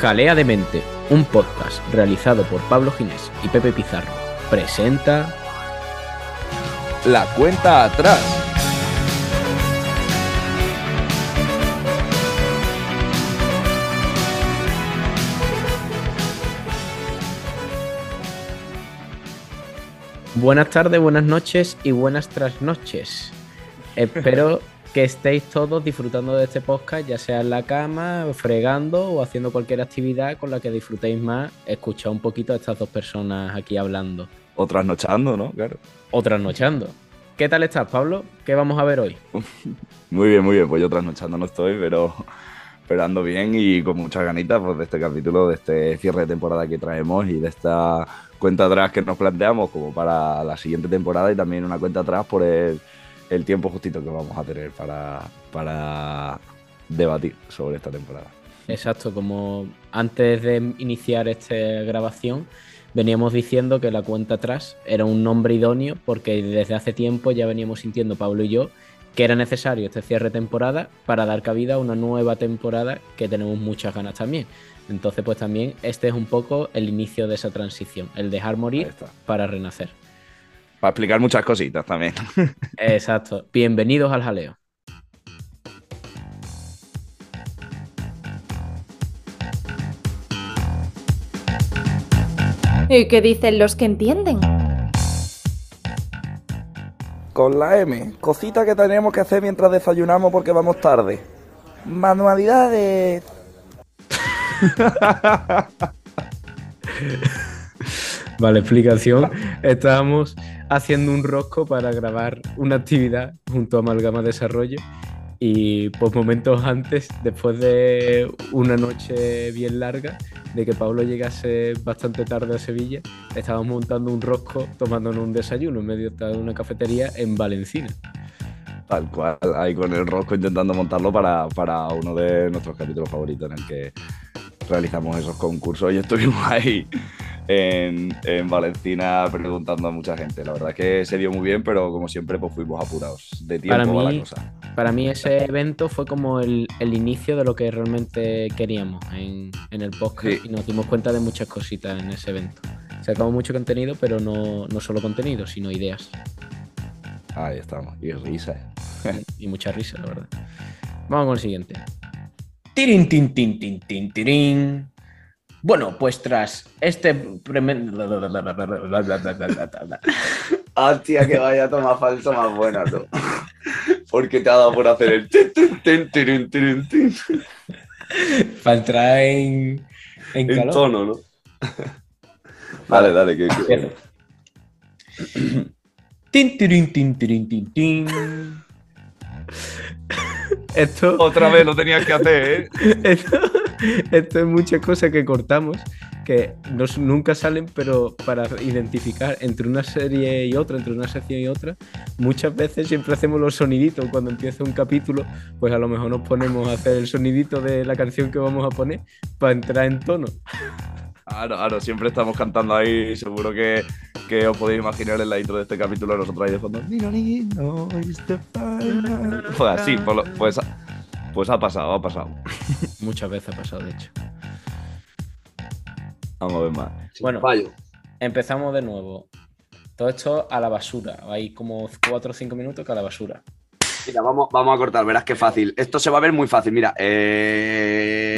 Jalea de Mente, un podcast realizado por Pablo Ginés y Pepe Pizarro, presenta La cuenta atrás. Buenas tardes, buenas noches y buenas trasnoches. Espero que estéis todos disfrutando de este podcast, ya sea en la cama, fregando o haciendo cualquier actividad con la que disfrutéis más escuchar un poquito a estas dos personas aquí hablando. O trasnochando, ¿no? Claro. O trasnochando. ¿Qué tal estás, Pablo? ¿Qué vamos a ver hoy? Muy bien, muy bien. Pues yo trasnochando no estoy, pero, pero ando bien y con muchas ganitas pues, de este capítulo, de este cierre de temporada que traemos y de esta cuenta atrás que nos planteamos como para la siguiente temporada y también una cuenta atrás por el, el tiempo justito que vamos a tener para, para debatir sobre esta temporada. Exacto, como antes de iniciar esta grabación, veníamos diciendo que la cuenta atrás era un nombre idóneo porque desde hace tiempo ya veníamos sintiendo Pablo y yo que era necesario este cierre de temporada para dar cabida a una nueva temporada que tenemos muchas ganas también. Entonces, pues también este es un poco el inicio de esa transición, el dejar morir para renacer. Para explicar muchas cositas también. Exacto. Bienvenidos al jaleo. ¿Y qué dicen los que entienden? Con la M, cosita que tenemos que hacer mientras desayunamos porque vamos tarde. Manualidades. Vale, explicación. Estábamos haciendo un rosco para grabar una actividad junto a Amalgama Desarrollo y pues momentos antes, después de una noche bien larga, de que Pablo llegase bastante tarde a Sevilla, estábamos montando un rosco tomándonos un desayuno en medio de una cafetería en Valencina. Tal cual, ahí con el rosco intentando montarlo para, para uno de nuestros capítulos favoritos en el que realizamos esos concursos y estuvimos ahí en, en Valencina preguntando a mucha gente. La verdad es que se dio muy bien, pero como siempre pues fuimos apurados de tiempo Para a mí- la cosa. Para mí ese evento fue como el, el inicio de lo que realmente queríamos en, en el podcast Sí. y nos dimos cuenta de muchas cositas en ese evento. Sacamos mucho contenido, pero no, no solo contenido, sino ideas Ahí estamos, y risas. y mucha risa, la verdad. Vamos con el siguiente. Tirin, tin, tin, tin, tin, tirin. Bueno, pues tras este tremendo... Hostia, que vaya toma falso más buena, tú. Porque te ha dado por hacer el... Para entrar en, en En calor. tono, ¿no? Dale, dale, que... Tin, tirin, tin, tirin, tin, tin. Esto, Otra vez lo tenías que hacer, ¿eh? esto, esto es muchas cosas que cortamos que no nunca salen, pero para identificar entre una serie y otra, entre una sección y otra, muchas veces siempre hacemos los soniditos. Cuando empieza un capítulo, pues a lo mejor nos ponemos a hacer el sonidito de la canción que vamos a poner para entrar en tono. Claro, claro, siempre estamos cantando ahí, seguro que, que os podéis imaginar en la intro de este capítulo nosotros ahí de fondo. Pues así, pues, ha- pues ha pasado, ha pasado. Muchas veces ha pasado, de hecho. Vamos a ver más. Bueno, empezamos de nuevo. Todo esto a la basura. Hay como 4 o 5 minutos que a la basura. Mira, vamos, vamos a cortar, verás qué fácil. Esto se va a ver muy fácil, mira. eh,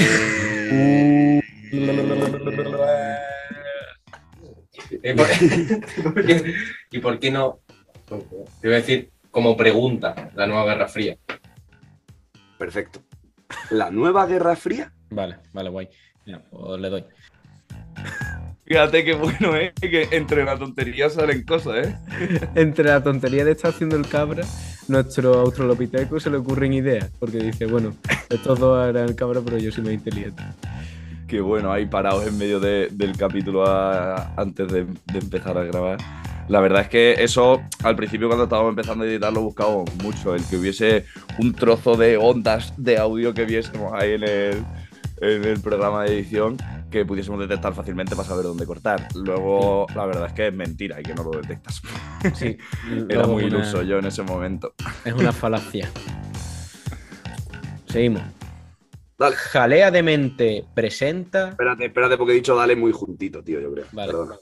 ¿Y por, qué, y por qué no? Te iba a decir como pregunta la nueva Guerra Fría. Perfecto. La nueva Guerra Fría. Vale, vale, guay. Mira, pues le doy. Fíjate qué bueno, ¿eh? Que entre la tontería salen cosas, ¿eh? Entre la tontería de estar haciendo el cabra, nuestro australopiteco se le ocurren ideas. Porque dice, bueno, estos dos eran el cabra, pero yo soy más inteligente. Qué bueno, ahí parados en medio de- del capítulo a- antes de, de empezar a grabar. La verdad es que eso, al principio cuando estábamos empezando a editar, lo buscábamos mucho. El que hubiese un trozo de ondas de audio que viésemos ahí en el, en el programa de edición que pudiésemos detectar fácilmente para saber dónde cortar. Luego, la verdad es que es mentira y que no lo detectas. Sí, Era muy una- iluso yo en ese momento. Es una falacia. Seguimos. Dale. Jalea de mente presenta. Espérate, espérate, porque he dicho dale muy juntito, tío, yo creo. Vale. Perdona.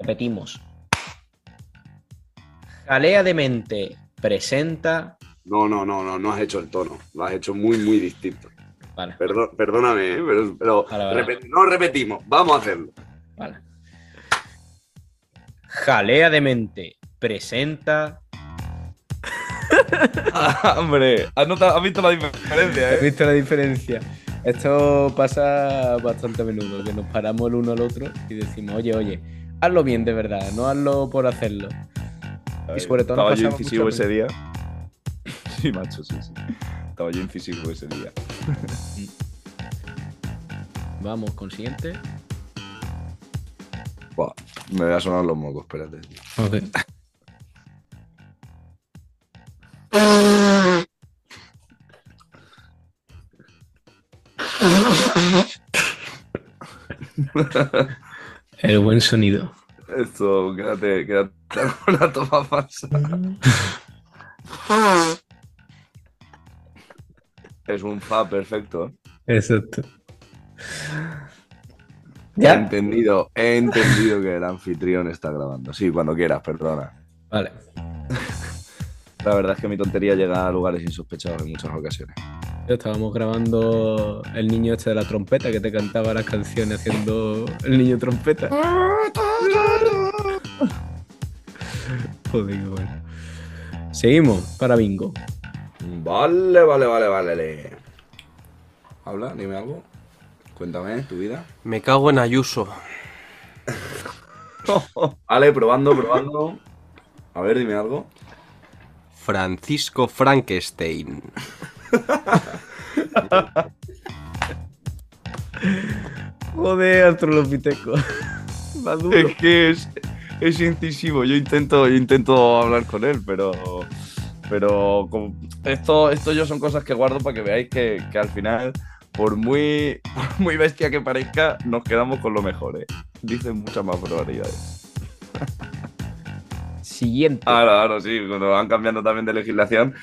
Repetimos. Jalea de mente presenta. No, no, no, no, no has hecho el tono. Lo has hecho muy, muy distinto. Vale, Perdón, perdóname, ¿eh? pero, pero Vale, vale. repet- no repetimos. Vamos a hacerlo. vale. Jalea de mente presenta. Ah, hombre, ¿has, notado- has visto la diferencia, ¿Has eh? visto la diferencia? Esto pasa bastante a menudo, que nos paramos el uno al otro y decimos, oye, oye, hazlo bien de verdad, no hazlo por hacerlo. Y sobre todo Estaba yo incisivo mucho ese día. Sí, macho, sí, sí. Estaba yo incisivo ese día. Vamos con siguiente. Buah, me voy a sonar los mocos, espérate. El buen sonido. Esto, quédate, quédate con la toma falsa. Es un fa perfecto. Exacto. He ¿Ya? entendido, he entendido que el anfitrión está grabando. Sí, cuando quieras, perdona. Vale. La verdad es que mi tontería llega a lugares insospechados en muchas ocasiones. Estábamos grabando el niño este de la trompeta que te cantaba las canciones haciendo el niño trompeta. Joder, bueno. Seguimos para bingo. Vale, vale, vale, vale. Habla, dime algo. Cuéntame tu vida. Me cago en Ayuso. Vale, probando, probando. A ver, dime algo. Francisco Frankenstein. Joder, duro. Es que es, es incisivo. Yo intento, yo intento hablar con él, pero. Pero como- esto, esto yo son cosas que guardo para que veáis que, que al final, por muy, por muy bestia que parezca, nos quedamos con lo mejor. ¿eh? Dicen muchas más probabilidades. Siguiente. Ahora, ahora sí, cuando van cambiando también de legislación.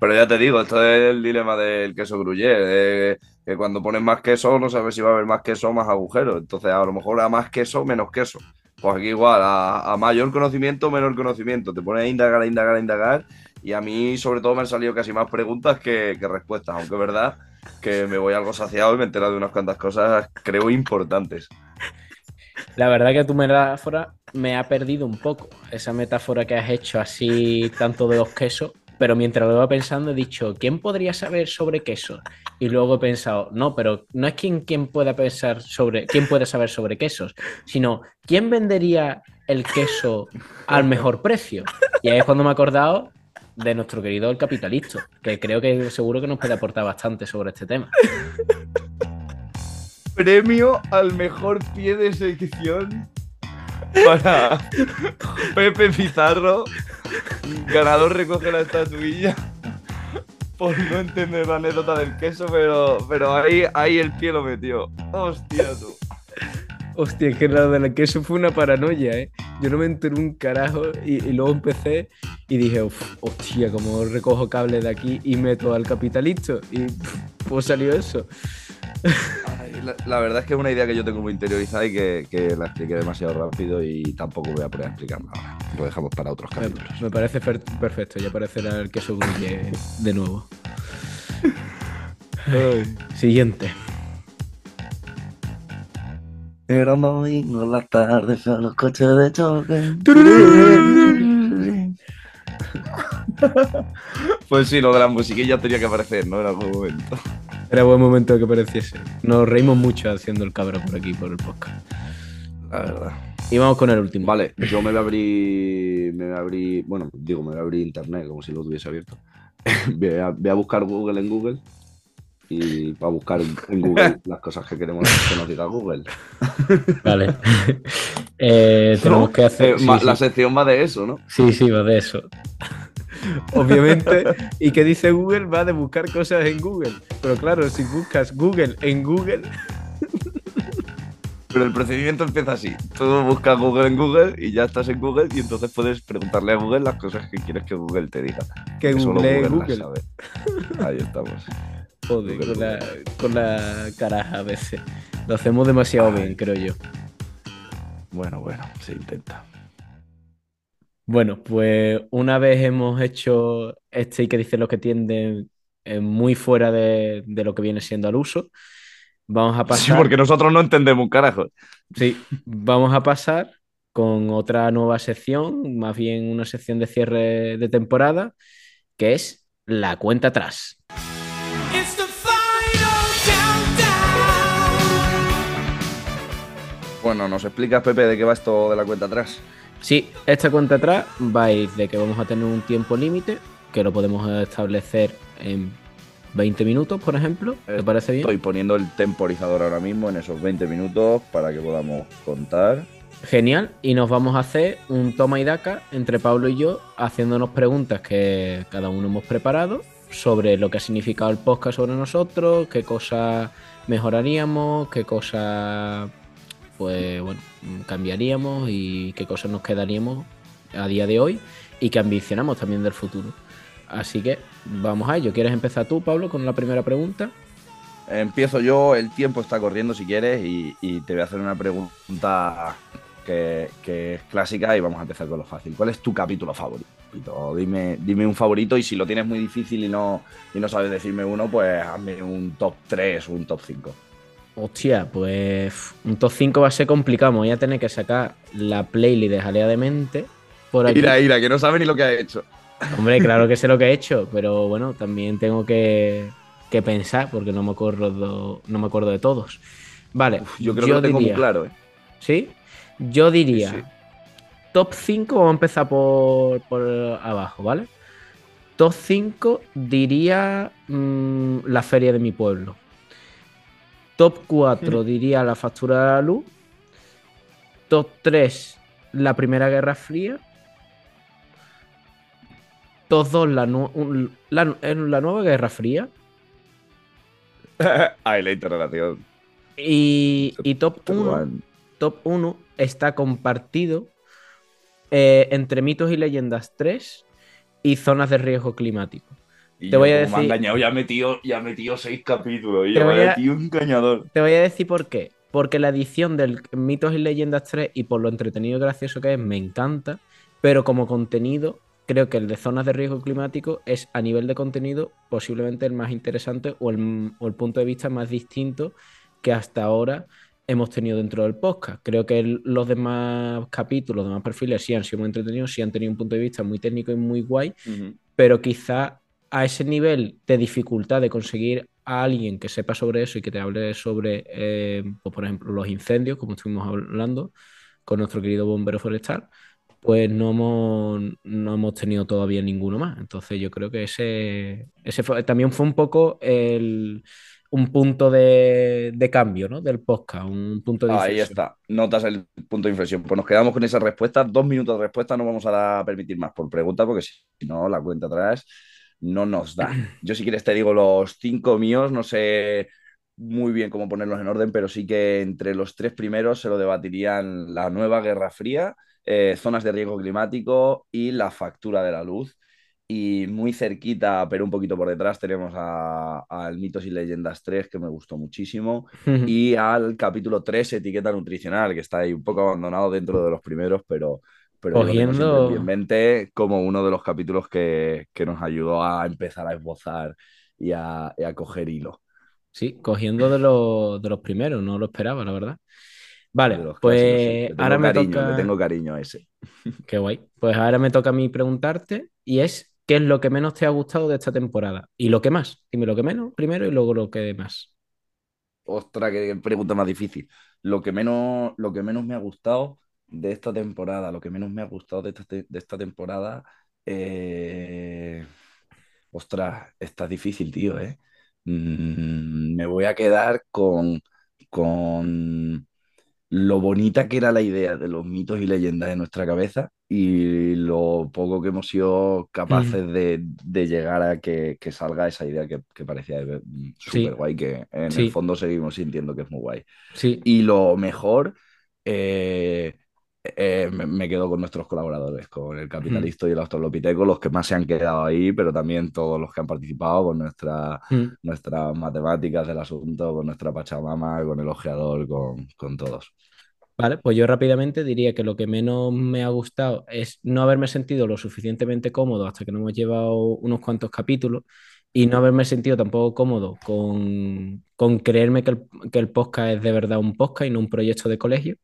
Pero ya te digo, esto es el dilema del queso gruyère. de que cuando pones más queso, no sabes si va a haber más queso o más agujeros. Entonces, a lo mejor a más queso, menos queso. Pues aquí igual, a, mayor conocimiento, menor conocimiento. Te pones a indagar, a indagar, a indagar. Y a mí, sobre todo, me han salido casi más preguntas que, que respuestas. Aunque es verdad que me voy algo saciado y me he enterado de unas cuantas cosas, creo, importantes. La verdad que tu metáfora me ha perdido un poco. Esa metáfora que has hecho así, tanto de los quesos. Pero mientras lo iba pensando, he dicho, ¿quién podría saber sobre queso? Y luego he pensado, no, pero no es quien, quien pueda pensar sobre, quién puede saber sobre quesos, sino quién vendería el queso al mejor precio. Y ahí es cuando me he acordado de nuestro querido el capitalista, que creo que seguro que nos puede aportar bastante sobre este tema. Premio al mejor pie de sección para Pepe Pizarro. Ganador recoge la estatuilla por no entender la anécdota del queso, pero, pero ahí, ahí el pie lo metió. Hostia, tú. Hostia, que lo del queso fue una paranoia, ¿eh? Yo no me enteré un carajo y, y luego empecé y dije, "Uf, hostia, como recojo cable de aquí y meto al capitalista. Y pf, pues salió eso. Ay, La, la verdad es que es una idea que yo tengo muy interiorizada y que, que la expliqué demasiado rápido y tampoco voy a poner a explicarla ahora. Lo dejamos para otros capítulos. me parece perfecto, ya aparecerá el queso gruyere de nuevo. Siguiente. Era un domingo en la tarde, fue a los coches de choque. Pues sí, lo de la musiquilla tenía que aparecer, ¿no? En algún momento. Era buen momento que apareciese. Nos reímos mucho haciendo el cabro por aquí, por el podcast. La verdad. Y vamos con el último. Vale, yo me voy a abrir. Me voy a abrir. Bueno, digo, me voy a abrir internet como si lo tuviese abierto. voy, a, voy a buscar Google en Google. Y para buscar en Google las cosas que queremos que nos diga Google. Vale. Eh, tenemos ¿No? que hacer. Eh, sí. La sección va de eso, ¿no? Sí, sí, va de eso. Obviamente. ¿Y qué dice Google? Va de buscar cosas en Google. Pero claro, si buscas Google en Google, Pero el procedimiento empieza así. Tú buscas Google en Google y ya estás en Google y entonces puedes preguntarle a Google las cosas que quieres que Google te diga. que solo Google las Google. sabe. Ahí estamos. Joder, con la, con la caraja a veces. Lo hacemos demasiado Ay. bien, creo yo. Bueno, bueno, se intenta. Bueno, pues una vez hemos hecho este y que dice lo que tienden eh, muy fuera de, de lo que viene siendo al uso, vamos a Sí, pasar. porque nosotros no entendemos un carajo. Sí, vamos a pasar con otra nueva sección, más bien una sección de cierre de temporada, que es la cuenta atrás. Bueno, ¿nos explicas, Pepe, de qué va esto de la cuenta atrás? Sí, esta cuenta atrás va a ir de que vamos a tener un tiempo límite, que lo podemos establecer en 20 minutos, por ejemplo. ¿Te parece bien? Estoy poniendo el temporizador ahora mismo en esos 20 minutos para que podamos contar. Genial. Y nos vamos a hacer un toma y daca entre Pablo y yo, haciéndonos preguntas que cada uno hemos preparado sobre lo que ha significado el podcast sobre nosotros, qué cosas mejoraríamos, qué cosas pues bueno, cambiaríamos y qué cosas nos quedaríamos a día de hoy y que ambicionamos también del futuro. Así que vamos a ello. ¿Quieres empezar tú, Pablo, con la primera pregunta? Empiezo yo, el tiempo está corriendo si quieres y, te voy a hacer una pregunta que, que es clásica y vamos a empezar con lo fácil. ¿Cuál es tu capítulo favorito? Dime, dime un favorito y si lo tienes muy difícil y no, y no sabes decirme uno, pues hazme un top 3 o un top 5. Hostia, pues un top 5 va a ser complicado. Me Voy a tener que sacar la playlist de Jalea de Mente por aquí. Ira, ira, que no sabe ni lo que ha hecho. Hombre, claro que sé lo que he hecho, pero bueno, también tengo que, que pensar porque no me acuerdo, no me acuerdo de todos. Vale, Uf, yo creo que lo tengo diría- muy claro, ¿eh? ¿Sí? Yo diría Sí, sí. top 5, vamos a empezar por, por abajo, ¿vale? Top 5 diría mm, la feria de mi pueblo. Top 4 diría la factura de la luz. Top 3 la Primera Guerra Fría. Top 2 la, nu- un- la, Nueva Guerra Fría. Ay, la interrelación. Y, y top 1 top 1 está compartido eh, entre mitos y leyendas 3 y zonas de riesgo climático. Y Te voy a como me ha decir- engañado, ya ha metido, ya ha metido seis capítulos. Y Te voy a- tío engañador. Te voy a decir por qué. Porque la edición del Mitos y Leyendas 3 y por lo entretenido y gracioso que es, me encanta. Pero como contenido, creo que el de zonas de riesgo climático es a nivel de contenido posiblemente el más interesante o el, o el punto de vista más distinto que hasta ahora hemos tenido dentro del podcast. Creo que el- los demás capítulos, los demás perfiles sí han sido muy entretenidos, sí han tenido un punto de vista muy técnico y muy guay, pero quizá a ese nivel de dificultad de conseguir a alguien que sepa sobre eso y que te hable sobre, eh, pues, por ejemplo, los incendios, como estuvimos hablando con nuestro querido bombero forestal, pues no hemos, no hemos tenido todavía ninguno más. Entonces yo creo que ese, ese fue- también fue un poco el, un punto de, de cambio ¿no? del podcast, un punto de Ahí inflexión. está, notas el punto de inflexión. Pues nos quedamos con esa respuesta, dos minutos de respuesta, no vamos a permitir más por pregunta, porque si no, la cuenta atrás no nos da. Yo si quieres te digo los cinco míos, no sé muy bien cómo ponerlos en orden, pero sí que entre los tres primeros se lo debatirían la nueva Guerra Fría, eh, zonas de riesgo climático y la factura de la luz. Y muy cerquita, pero un poquito por detrás, tenemos al Mitos y Leyendas 3, que me gustó muchísimo y al capítulo 3, etiqueta nutricional, que está ahí un poco abandonado dentro de los primeros, pero, pero lo Cogiendo- en mente como uno de los capítulos que, que nos ayudó a empezar a esbozar y a, y a coger hilo. Sí, cogiendo de, los- de los primeros, no lo esperaba, la verdad. Vale, pues clásicos, ahora me cariño, toca... le tengo cariño a ese. Qué guay. Pues ahora me toca a mí preguntarte y es ¿qué es lo que menos te ha gustado de esta temporada? Y lo que más. Dime lo que menos primero y luego lo que más. Ostras, qué pregunta más difícil. Lo que menos, lo que menos me ha gustado de esta temporada, lo que menos me ha gustado de esta, te- de esta temporada, eh, ostras, está difícil, tío, ¿eh? Mm, me voy a quedar con, con lo bonita que era la idea de los mitos y leyendas en nuestra cabeza y lo poco que hemos sido capaces de, de llegar a que, que salga esa idea que, que parecía mm, súper guay, que en Sí. el fondo seguimos sintiendo que es muy guay. Sí, Y lo mejor, eh, eh, me, me quedo con nuestros colaboradores, con el Capitalista y el Australopiteco, los que más se han quedado ahí, pero también todos los que han participado con nuestra, Mm. nuestras matemáticas del asunto, con nuestra Pachamama, con el ojeador, con, con todos. Vale, pues yo rápidamente diría que lo que menos me ha gustado es no haberme sentido lo suficientemente cómodo hasta que no hemos llevado unos cuantos capítulos y no haberme sentido tampoco cómodo con, con creerme que el, que el podcast es de verdad un podcast y no un proyecto de colegio.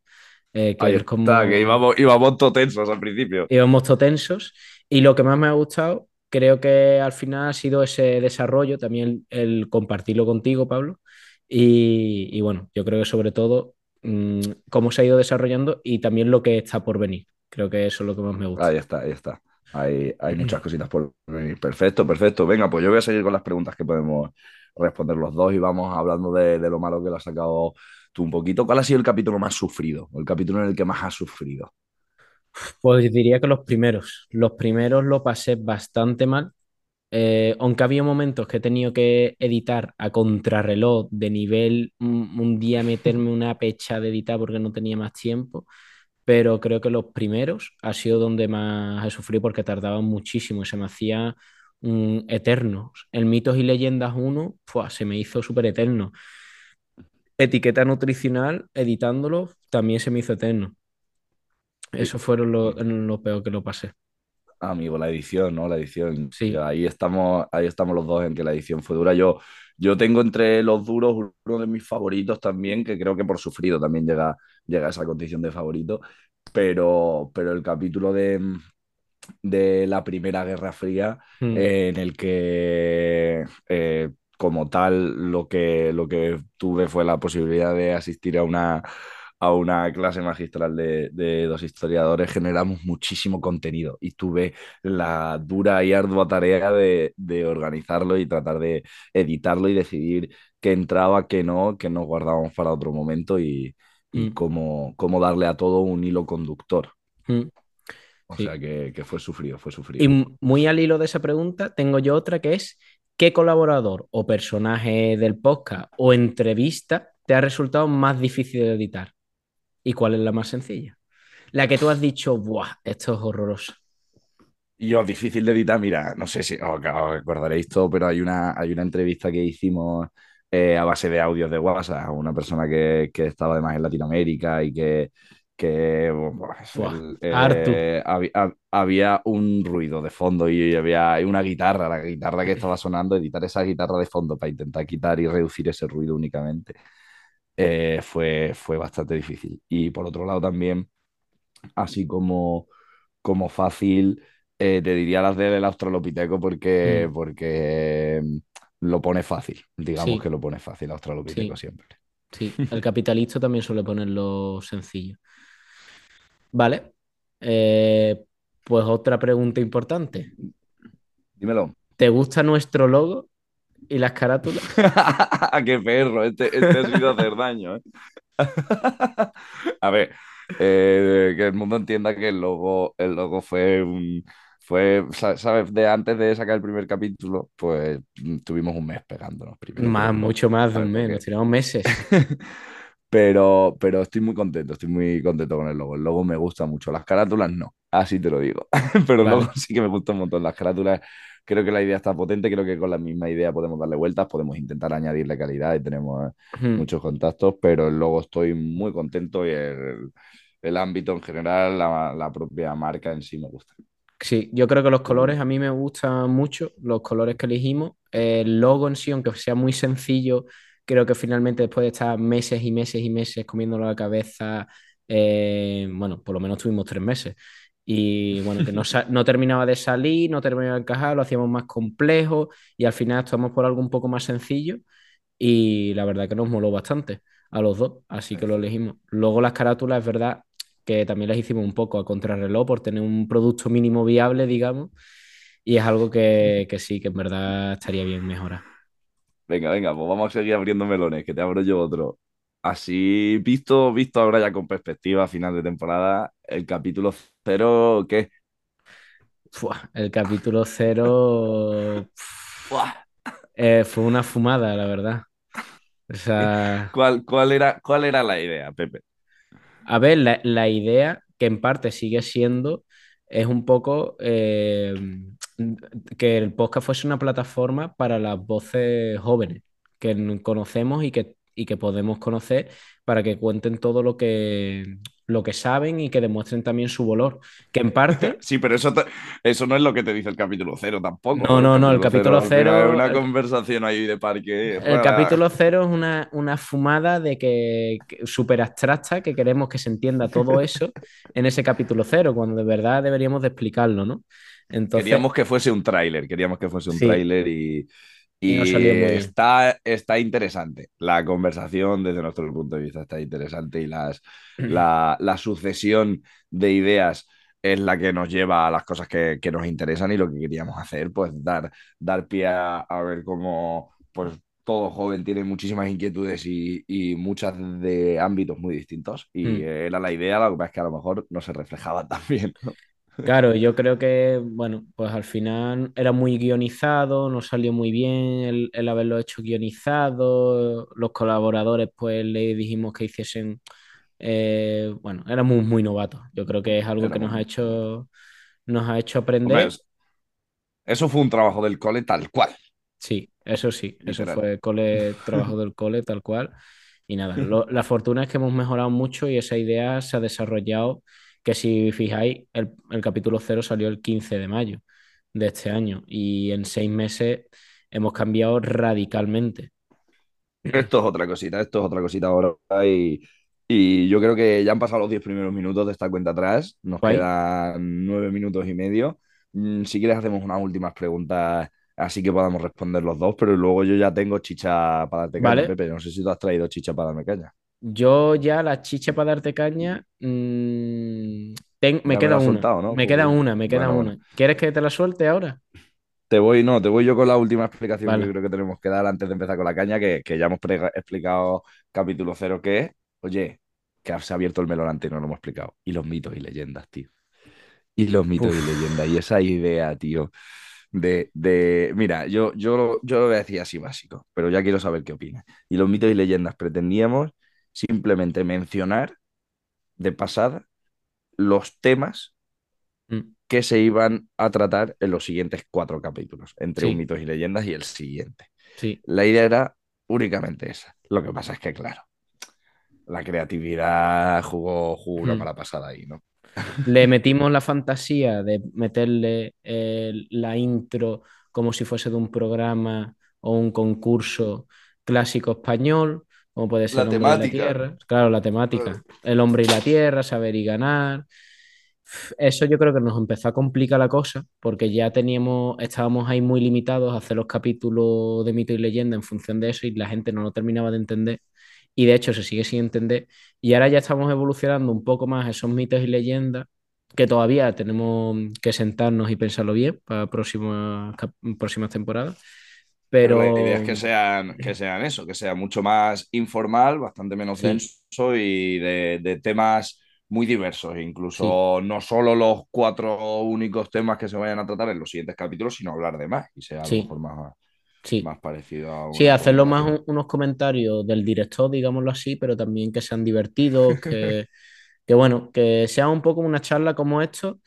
Eh, que Ahí es como- está, que íbamos, íbamos todos tensos al principio. íbamos todos tensos. Y lo que más me ha gustado, creo que al final ha sido ese desarrollo, también el, el compartirlo contigo, Pablo. Y, y bueno, yo creo que sobre todo mm, cómo se ha ido desarrollando y también lo que está por venir. Creo que eso es lo que más me gusta. Ahí está, ahí está. Hay, hay muchas cositas por venir. Perfecto, perfecto. Venga, pues yo voy a seguir con las preguntas que podemos responder los dos y vamos hablando de, de lo malo que lo has sacado tú un poquito. ¿Cuál ha sido el capítulo más sufrido? O el capítulo en el que más has sufrido. Pues diría que los primeros. Los primeros lo pasé bastante mal. Eh, aunque había momentos que he tenido que editar a contrarreloj de nivel, un, un día meterme una pecha de editar porque no tenía más tiempo, pero creo que los primeros ha sido donde más he sufrido porque tardaban muchísimo y se me hacía mm, eterno. El Mitos y Leyendas 1 ¡fua! se me hizo súper eterno. Etiqueta nutricional, editándolo, también se me hizo eterno. Eso fueron lo, lo peor que lo pasé. Amigo, la edición, ¿no? La edición. Sí. Ahí estamos, ahí estamos los dos en que la edición fue dura. Yo, yo tengo entre los duros uno de mis favoritos también, que creo que por sufrido también llega, llega a esa condición de favorito. Pero, pero el capítulo de, de la Primera Guerra Fría, Mm. eh, en el que eh, como tal lo que, lo que tuve fue la posibilidad de asistir a una, a una clase magistral de, de dos historiadores, generamos muchísimo contenido y tuve la dura y ardua tarea de, de organizarlo y tratar de editarlo y decidir qué entraba, qué no, qué nos guardábamos para otro momento y, y Mm. cómo, cómo darle a todo un hilo conductor. Mm. O Sí. sea que, que fue sufrido, fue sufrido. Y muy al hilo de esa pregunta, tengo yo otra que es, ¿qué colaborador o personaje del podcast o entrevista te ha resultado más difícil de editar? ¿Y cuál es la más sencilla? La que tú has dicho, ¡buah! Esto es horroroso. Y os difícil de editar, mira, no sé si os, os acordaréis todo, pero hay una, hay una entrevista que hicimos eh, a base de audios de WhatsApp a una persona que, que estaba además en Latinoamérica y que, que Buah, el- eh, había, hab- había un ruido de fondo y había una guitarra, la guitarra que estaba sonando, editar esa guitarra de fondo para intentar quitar y reducir ese ruido únicamente eh, fue, fue bastante difícil. Y por otro lado también, así como, como fácil, eh, te diría las del Australopiteco porque, Mm. porque mm, lo pone fácil, digamos Sí. que lo pone fácil Australopiteco Sí. siempre. Sí, el capitalista también suele ponerlo sencillo. Vale. Eh, pues otra pregunta importante. Dímelo. ¿Te gusta nuestro logo y las carátulas? ¡Qué perro! Este, este ha sido hacer daño, ¿eh? A ver, eh, que el mundo entienda que el logo, el logo fue un... Fue, sa- ¿sabes? De antes de sacar el primer capítulo, pues mm, tuvimos un mes pegándonos primero. Más, mucho más de un mes, nos tiramos meses. Pero, pero estoy muy contento, estoy muy contento con el logo. El logo me gusta mucho. Las carátulas no, así te lo digo. Pero el Vale. logo sí que me gusta un montón. Las carátulas, creo que la idea está potente. Creo que con la misma idea podemos darle vueltas, podemos intentar añadirle calidad y tenemos muchos contactos. Pero el logo estoy muy contento y el, el ámbito en general, la, la propia marca en sí me gusta. Sí, yo creo que los colores a mí me gustan mucho, los colores que elegimos. El logo en sí, aunque sea muy sencillo, creo que finalmente después de estar meses y meses y meses comiéndolo la cabeza, eh, bueno, por lo menos tuvimos tres meses. Y bueno, que no, no terminaba de salir, no terminaba de encajar, lo hacíamos más complejo y al final estamos por algo un poco más sencillo y la verdad que nos moló bastante a los dos, así que lo elegimos. Luego las carátulas, es verdad que también las hicimos un poco a contrarreloj por tener un producto mínimo viable, digamos, y es algo que, que sí, que en verdad estaría bien mejorar. Venga, venga, pues vamos a seguir abriendo melones, que te abro yo otro. Así, visto, visto ahora ya con perspectiva, final de temporada, el capítulo cero, ¿qué? Fua, el capítulo cero eh, fue una fumada, la verdad. O sea, ¿Cuál, cuál era, cuál era la idea, Pepe? a ver, la, la idea que en parte sigue siendo, es un poco eh, que el podcast fuese una plataforma para las voces jóvenes que conocemos y que, y que podemos conocer para que cuenten todo lo que, lo que saben y que demuestren también su valor. Que en parte Sí, pero eso, te- eso no es lo que te dice el capítulo cero tampoco. No, no, no, el capítulo final cero- Es una conversación ahí de parque. El capítulo cero es una, una fumada de que, que súper abstracta que queremos que se entienda todo eso en ese capítulo cero, cuando de verdad deberíamos de explicarlo, ¿no? Entonces, Queríamos que fuese un tráiler, queríamos que fuese un Sí. tráiler y, Y no salió muy bien. está, está interesante. La conversación desde nuestro punto de vista está interesante y las, la, la sucesión de ideas es la que nos lleva a las cosas que, que nos interesan y lo que queríamos hacer, pues dar, dar pie a, a ver cómo pues, todo joven tiene muchísimas inquietudes y, y muchas de ámbitos muy distintos. Y Mm. era la idea, lo que pasa es que a lo mejor no se reflejaba tan bien. Claro, yo creo que, bueno, pues al final era muy guionizado, no salió muy bien el, el haberlo hecho guionizado, los colaboradores pues le dijimos que hiciesen, eh, bueno, éramos muy novatos, yo creo que es algo que nos ha hecho, nos ha hecho Hombre, aprender. es- eso fue un trabajo del cole tal cual. Sí, eso sí, eso Literal. fue cole, trabajo del cole tal cual. Y nada, lo- la fortuna es que hemos mejorado mucho y esa idea se ha desarrollado, que si fijáis, el, el capítulo cero salió el 15 de mayo de este año y en seis meses hemos cambiado radicalmente. Esto es otra cosita, esto es otra cosita ahora. Y, y yo creo que ya han pasado los 10 primeros minutos de esta cuenta atrás. Nos quedan 9 minutos y medio. Mm, Si quieres, hacemos unas últimas preguntas, así que podamos responder los dos. Pero luego yo ya tengo chicha para darte caña, Vale. Pepe. No sé si tú has traído chicha para darme caña. Yo ya la chicha para darte caña, mm, ten- me queda una, soltado, ¿no? me queda una, me queda bueno, una. ¿Quieres que te la suelte ahora? Te voy, no, te voy yo con la última explicación Vale. que creo que tenemos que dar antes de empezar con la caña, que, que ya hemos explicado capítulo cero que es. Oye, que se ha abierto el melón antes y no lo hemos explicado. Y los mitos y leyendas, tío. Y los mitos y leyendas. Y esa idea, tío, de, de... Mira, yo, yo, yo lo voy a decir así básico, pero ya quiero saber qué opinas. Y los mitos y leyendas pretendíamos simplemente mencionar de pasada los temas Mm, que se iban a tratar en los siguientes cuatro capítulos, entre Sí. un mitos y leyendas y el siguiente. sí, La idea era únicamente esa. Lo que pasa es que, claro, la creatividad jugó, jugó una Hmm. mala pasada ahí, ¿no? Le metimos la fantasía de meterle eh, la intro como si fuese de un programa o un concurso clásico español, como puede ser La El hombre y la temática. tierra. Claro, la temática. El hombre y la tierra, saber y ganar. Eso yo creo que nos empezó a complicar la cosa, porque ya teníamos, estábamos ahí muy limitados a hacer los capítulos de mito y leyenda en función de eso y la gente no lo terminaba de entender. Y de hecho se sigue sin entender. Y ahora ya estamos evolucionando un poco más esos mitos y leyendas, que todavía tenemos que sentarnos y pensarlo bien para próximas, próximas temporadas. Pero, Pero la idea es que sean, que sean eso, que sea mucho más informal, bastante menos Sí. denso y de, de temas muy diversos. Incluso no solo los cuatro únicos temas que se vayan a tratar en los siguientes capítulos, sino hablar de más y sea Sí. mejor más, sí. más parecido a Sí, una hacerlo más un- unos comentarios del director, digámoslo así, pero también que sean divertidos, que, que bueno, que sea un poco una charla como esto,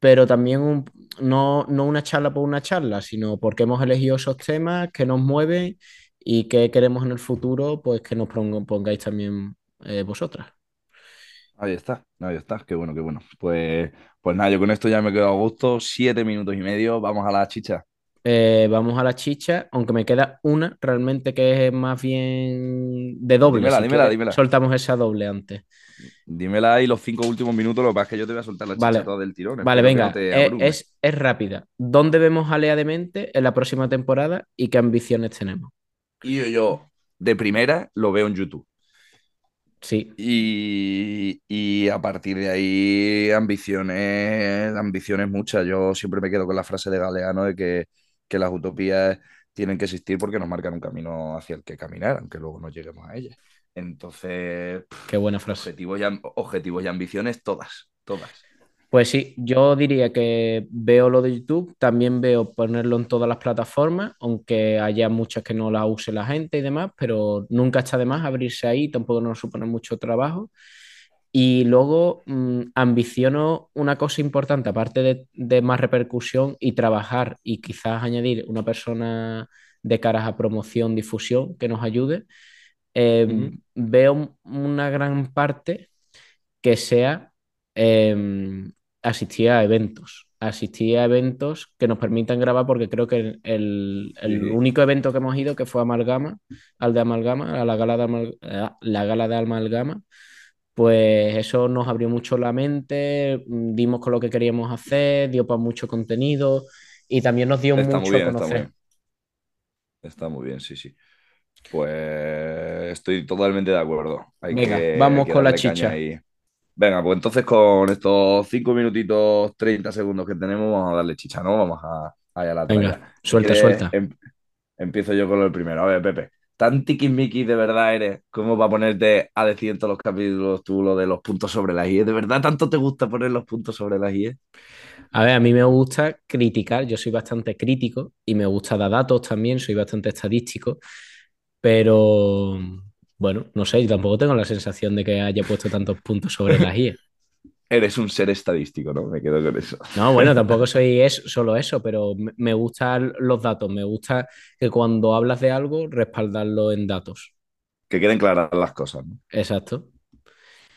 pero también un- no, no una charla por una charla, sino porque hemos elegido esos temas que nos mueven y que queremos en el futuro, pues que nos pongáis también eh, vosotras. Ahí está, ahí está, qué bueno, qué bueno. Pues, pues nada, yo con esto ya me quedo a gusto. Siete minutos y medio, vamos a la chicha. Eh, vamos a la chicha, aunque me queda una realmente que es más bien de doble. Dímela, dímela, dímela. soltamos esa doble antes. Dímela ahí los cinco últimos minutos, lo que pasa es que yo te voy a soltar la chicha Vale. toda del tirón. Vale, venga, no te es, es, es rápida. ¿Dónde vemos a Lea Demente en la próxima temporada y qué ambiciones tenemos? Y yo, yo, de primera, lo veo en YouTube. Sí, Y, y a partir de ahí, ambiciones, ambiciones muchas. Yo siempre me quedo con la frase de Galeano de que, que las utopías tienen que existir porque nos marcan un camino hacia el que caminar, aunque luego no lleguemos a ellas. Entonces, pff, qué buena frase. objetivos y, objetivos y ambiciones, todas, todas. Pues sí, yo diría que veo lo de YouTube, también veo ponerlo en todas las plataformas, aunque haya muchas que no la use la gente y demás, pero nunca está de más abrirse ahí, tampoco nos supone mucho trabajo. Y luego mm, ambiciono una cosa importante, aparte de, de más repercusión y trabajar y quizás añadir una persona de caras a promoción, difusión que nos ayude. eh, Ujú. Veo una gran parte que sea em, asistir a eventos. Asistir a eventos que nos permitan grabar, porque creo que el, el- el Sí. único evento que hemos ido, que fue Amalgama, al de Amalgama, a la gala de, Amal- la gala de Amalgama, pues eso nos abrió mucho la mente, mm, dimos con lo que queríamos hacer, dio para mucho contenido y también nos dio Está muy mucho a bien, está muy conocer. bien. Está muy bien, sí, sí. Pues estoy totalmente de acuerdo. Hay Venga, que, vamos que con la chicha. Venga, pues entonces con estos 5 minutitos, 30 segundos que tenemos, vamos a darle chicha, ¿no? Vamos a, allá a la Venga, suelta, suelta. em- empiezo yo con el primero. A ver, Pepe, ¿tan tiquismiquis de verdad eres como para ponerte a decir en todos los capítulos tú lo de los puntos sobre las IE? ¿De verdad tanto te gusta poner los puntos sobre las IE? A ver, a mí me gusta criticar, yo soy bastante crítico y me gusta dar datos también, soy bastante estadístico, pero bueno, no sé, yo tampoco tengo la sensación de que haya puesto tantos puntos sobre las IE. Eres un ser estadístico, ¿no? Me quedo con eso. No, bueno, tampoco soy es, solo eso, pero me, gustan los datos, me gusta que cuando hablas de algo, respaldarlo en datos. Que queden claras las cosas, ¿no? Exacto.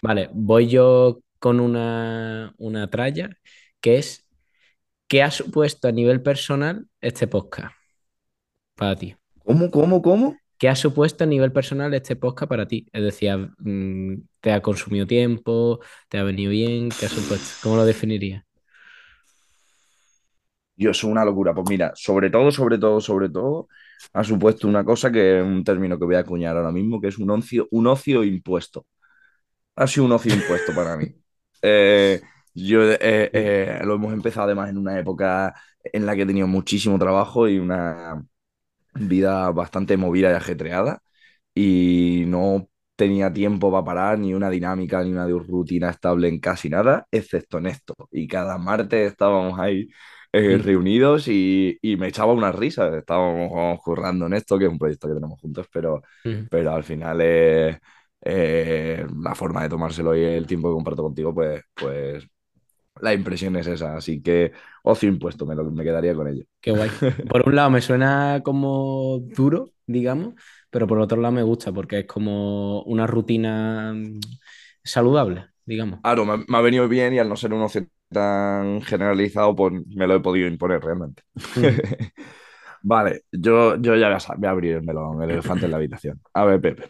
Vale, voy yo con una, una tralla que es ¿qué ha supuesto a nivel personal este podcast para ti? ¿Cómo, cómo, cómo? ¿Qué ha supuesto a nivel personal este podcast para ti? Es decir, mm, ¿te ha consumido tiempo? ¿Te ha venido bien? ¿Qué ha supuesto? ¿Cómo lo definirías? Dios, es una locura. Pues mira, sobre todo, sobre todo, sobre todo, ha supuesto una cosa que es un término que voy a acuñar ahora mismo, que es un ocio, un ocio impuesto. Ha sido un ocio impuesto para mí. Eh, yo eh, eh, lo hemos empezado además en una época en la que he tenido muchísimo trabajo y una vida bastante movida y ajetreada y no tenía tiempo para parar, ni una dinámica, ni una rutina estable en casi nada, excepto en esto. Y cada martes estábamos ahí eh, Mm. reunidos y, y me echaba una risa. Estábamos currando en esto, que es un proyecto que tenemos juntos, pero, Mm. pero al final eh, eh, la forma de tomárselo y el tiempo que comparto contigo, pues, pues la impresión es esa. Así que ocio impuesto, me, lo- me quedaría con ello. Qué guay. Por un lado me suena como duro, digamos, pero por otro lado me gusta porque es como una rutina saludable, digamos. Claro, me, me ha venido bien y al no ser un ocio tan generalizado, pues me lo he podido imponer realmente. Mm. Vale, yo, yo ya voy a, sa- voy a abrir el melón, el elefante en la habitación. A ver, Pepe.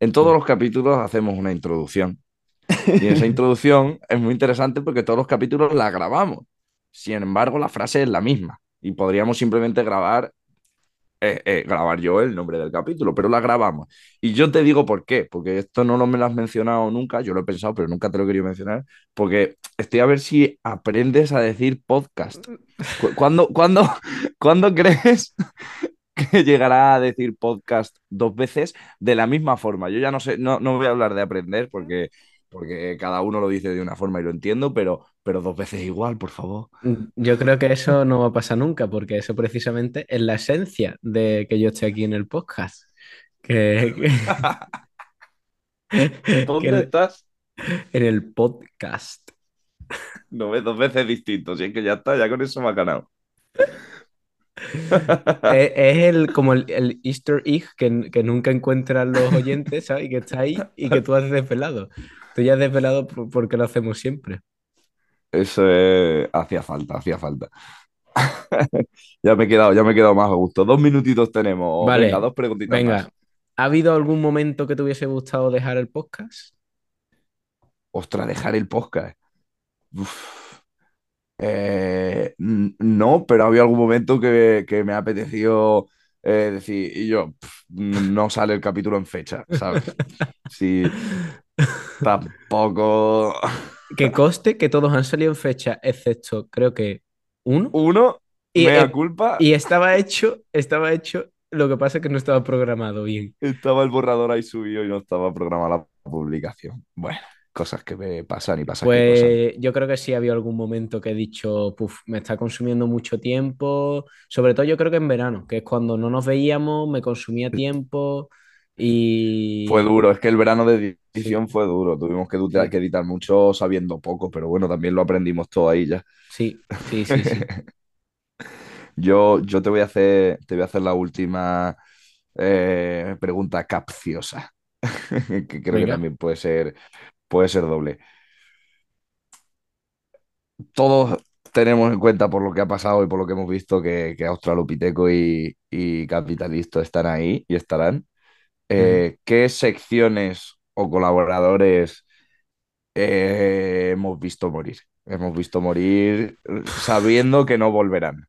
En todos los capítulos hacemos una introducción. Y esa introducción es muy interesante porque todos los capítulos la grabamos. Sin embargo, la frase es la misma. Y podríamos simplemente grabar, eh, eh, grabar yo el nombre del capítulo, pero la grabamos. Y yo te digo por qué, porque esto no lo me lo has mencionado nunca, yo lo he pensado, pero nunca te lo he querido mencionar, porque estoy a ver si aprendes a decir podcast. Cu- ¿Cuándo, cuándo, crees que llegará a decir podcast dos veces de la misma forma? Yo ya no sé, no, no voy a hablar de aprender porque, porque cada uno lo dice de una forma y lo entiendo, pero, pero dos veces igual, por favor. Yo creo que eso no va a pasar nunca porque eso precisamente es la esencia de que yo esté aquí en el podcast. Que, que- ¿Dónde que estás? en el podcast. No ves dos veces distintos, y es que ya está, ya con eso me ha ganado. Es, es el, como el, el Easter egg que, que nunca encuentran los oyentes, ¿sabes? Y que está ahí y que tú has desvelado. Tú ya has desvelado por- porque lo hacemos siempre. Eso es- hacía falta, hacía falta. Ya me he quedado, ya me he quedado más a gusto. Dos minutitos tenemos. Vale, Venga, dos preguntitas Venga, más. ¿ha habido algún momento que te hubiese gustado dejar el podcast? Ostras, dejar el podcast. Uf. Eh, no, pero había algún momento que, que me ha apetecido eh, decir, y yo, no sale el capítulo en fecha, ¿sabes? Sí, tampoco. Que coste que todos han salido en fecha, excepto creo que uno. Uno, Y, mea culpa, y estaba hecho, estaba hecho, lo que pasa es que no estaba programado bien. estaba el borrador ahí subido y no estaba programada la publicación. Bueno, cosas que me pasan y pasan. Pues yo creo que sí había algún momento que he dicho, puf, me está consumiendo mucho tiempo, sobre todo yo creo que en verano, que es cuando no nos veíamos, me consumía tiempo Y Fue duro, es que el verano de edición fue duro. Tuvimos que, Sí. que editar mucho sabiendo poco, pero bueno, también lo aprendimos todo ahí ya. sí, sí, sí, sí. Yo, yo te voy a hacer, te voy a hacer la última eh, pregunta capciosa, que creo que también puede ser, puede ser doble. Todos tenemos en cuenta por lo que ha pasado y por lo que hemos visto que, que Australopiteco y, y Capitalista están ahí y estarán. Eh, ¿qué secciones o colaboradores eh, hemos visto morir? Hemos visto morir sabiendo que no volverán,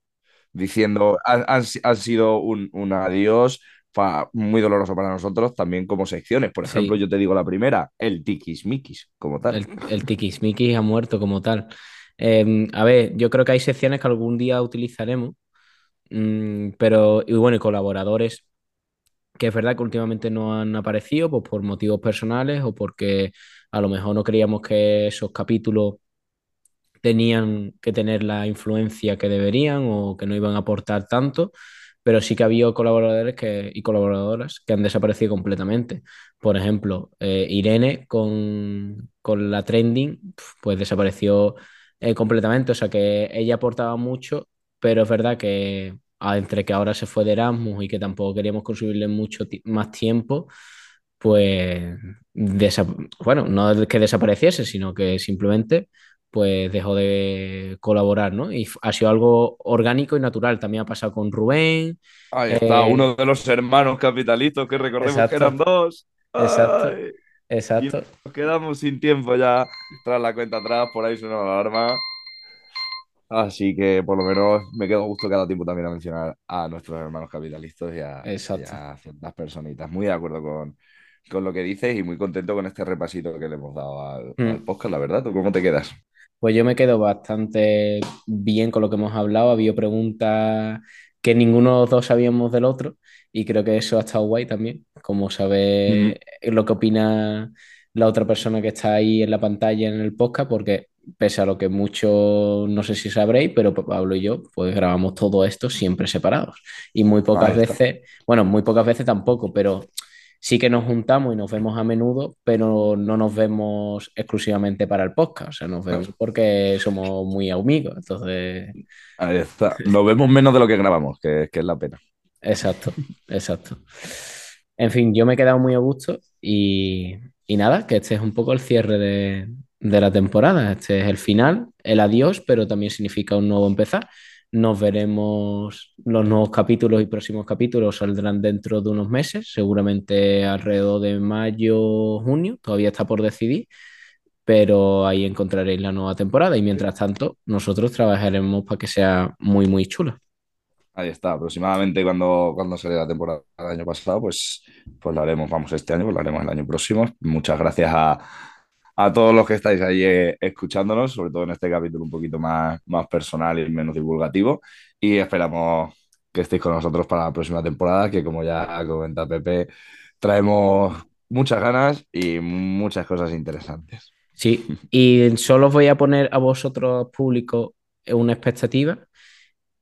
diciendo, han, han si- han sido un, un adiós muy doloroso para nosotros, también como secciones. Por Sí. ejemplo, yo te digo la primera, el Tikis como tal. El, el tiquismiquis ha muerto como tal. Eh, a ver, yo creo que hay secciones que algún día utilizaremos, mm, pero, y bueno, y colaboradores que es verdad que últimamente no han aparecido, pues por motivos personales o porque a lo mejor no creíamos que esos capítulos tenían que tener la influencia que deberían o que no iban a aportar tanto, pero sí que ha habido colaboradores que, y colaboradoras que han desaparecido completamente. Por ejemplo, eh, Irene con, con la trending, pues desapareció eh, completamente, o sea que ella aportaba mucho, pero es verdad que ah, entre que ahora se fue de Erasmus y que tampoco queríamos consumirle mucho más tiempo, pues, bueno, no que desapareciese, sino que simplemente pues dejó de colaborar, ¿no? Y ha sido algo orgánico y natural. También ha pasado con Rubén. Ahí está, eh, uno de los hermanos capitalistas que recordemos que eran dos. Exacto. Exacto. nos quedamos sin tiempo ya tras la cuenta atrás, por ahí suena la alarma. Así que por lo menos me quedo gusto cada tiempo también a mencionar a nuestros hermanos capitalistas y a, y Exacto. a ciertas personitas. Muy de acuerdo con, con lo que dices y muy contento con este repasito que le hemos dado al, Mm. al podcast, la verdad. ¿Tú cómo te quedas? Pues yo me quedo bastante bien con lo que hemos hablado. Había preguntas que ninguno de los dos sabíamos del otro y creo que eso ha estado guay también, como saber lo que opina la otra persona que está ahí en la pantalla en el podcast, porque pese a lo que mucho, no sé si sabréis, pero Pablo y yo pues grabamos todo esto siempre separados. Y muy pocas veces, bueno, muy pocas veces tampoco, pero sí que nos juntamos y nos vemos a menudo, pero no nos vemos exclusivamente para el podcast, o sea, nos vemos porque somos muy amigos, entonces, Ahí está. Nos vemos menos de lo que grabamos, que, que es la pena. exacto, exacto. En fin, yo me he quedado muy a gusto y, y nada, que este es un poco el cierre de, de la temporada, este es el final, el adiós, pero también significa un nuevo empezar. Nos veremos, los nuevos capítulos y próximos capítulos saldrán dentro de unos meses, seguramente alrededor de mayo, junio, todavía está por decidir, pero ahí encontraréis la nueva temporada y mientras tanto nosotros trabajaremos para que sea muy, muy chula. Ahí está, aproximadamente cuando, cuando sale la temporada del año pasado, pues, pues lo haremos, vamos, este año, pues lo haremos el año próximo. Muchas gracias a, a todos los que estáis ahí eh, escuchándonos, sobre todo en este capítulo un poquito más, más personal y menos divulgativo. Y esperamos que estéis con nosotros para la próxima temporada, que como ya comenta Pepe, traemos muchas ganas y muchas cosas interesantes. Sí, y solo voy a poner a vosotros, público, una expectativa,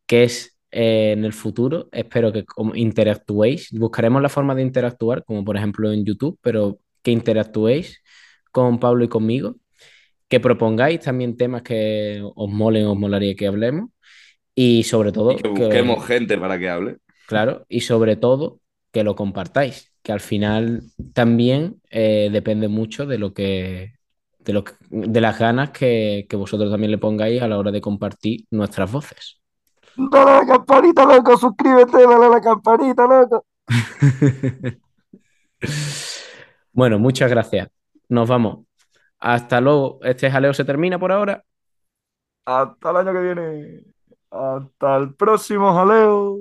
que es eh, en el futuro, espero que interactuéis, buscaremos la forma de interactuar, como por ejemplo en YouTube, pero que interactuéis con Pablo y conmigo, que propongáis también temas que os molen, os molaría que hablemos, y sobre todo, Y que que- busquemos gente para que hable. Claro, y sobre todo que lo compartáis, que al final también eh, depende mucho de lo que, de lo que- de las ganas que, que vosotros también le pongáis a la hora de compartir nuestras voces. Dale a la campanita, loco, suscríbete, dale a la campanita, loco. Bueno, muchas gracias. Nos vamos. Hasta luego. Este jaleo se termina por ahora. Hasta el año que viene. Hasta el próximo jaleo.